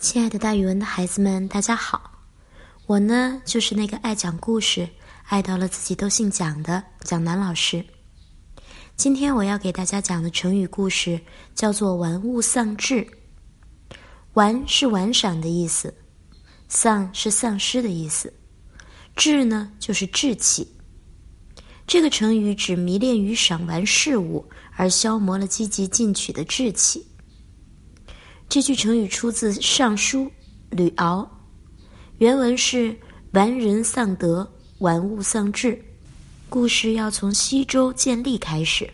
亲爱的，大语文的孩子们，大家好！我呢，就是那个爱讲故事、爱到了自己都姓蒋的蒋楠老师。今天我要给大家讲的成语故事叫做“玩物丧志”。玩是玩赏的意思，丧是丧失的意思，志呢就是志气。这个成语指迷恋于赏玩事物而消磨了积极进取的志气。这句成语出自《尚书·吕敖》，原文是“玩人丧德，玩物丧志”。故事要从西周建立开始。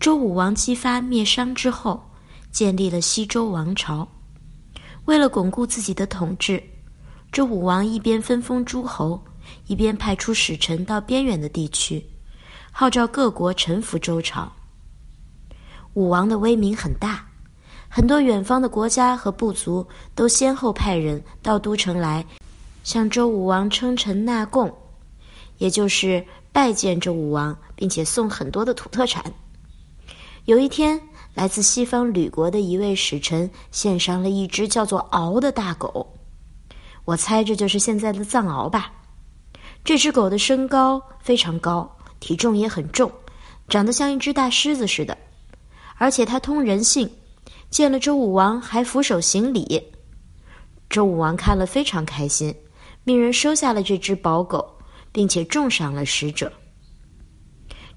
周武王姬发灭商之后，建立了西周王朝。为了巩固自己的统治，周武王一边分封诸侯，一边派出使臣到边远的地区，号召各国臣服周朝。武王的威名很大。很多远方的国家和部族都先后派人到都城来，向周武王称臣纳贡，也就是拜见周武王，并且送很多的土特产。有一天，来自西方吕国的一位使臣献上了一只叫做敖的大狗，我猜这就是现在的藏獒吧。这只狗的身高非常高，体重也很重，长得像一只大狮子似的，而且它通人性。见了周武王，还俯首行礼。周武王看了非常开心，命人收下了这只宝狗，并且重赏了使者。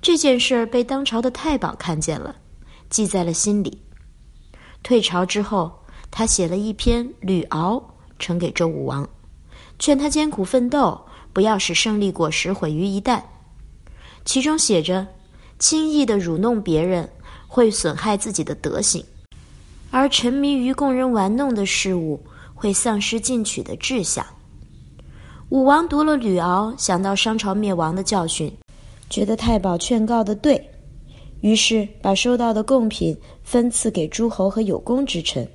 这件事儿被当朝的太保看见了，记在了心里。退朝之后，他写了一篇《吕敖》，呈给周武王，劝他艰苦奋斗，不要使胜利果实毁于一旦。其中写着：轻易的辱弄别人，会损害自己的德行。而沉迷于供人玩弄的事物，会丧失进取的志向。武王读了吕敖，想到商朝灭亡的教训，觉得太保劝告的对，于是把收到的贡品分赐给诸侯和有功之臣，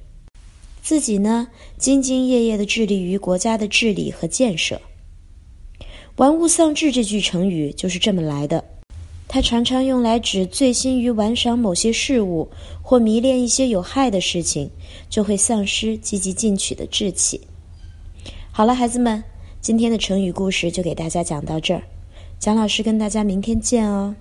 自己呢，兢兢业业地致力于国家的治理和建设。玩物丧志这句成语就是这么来的。它常常用来指醉心于玩赏某些事物，或迷恋一些有害的事情，就会丧失积极进取的志气。好了，孩子们，今天的成语故事就给大家讲到这儿，蒋老师跟大家明天见哦。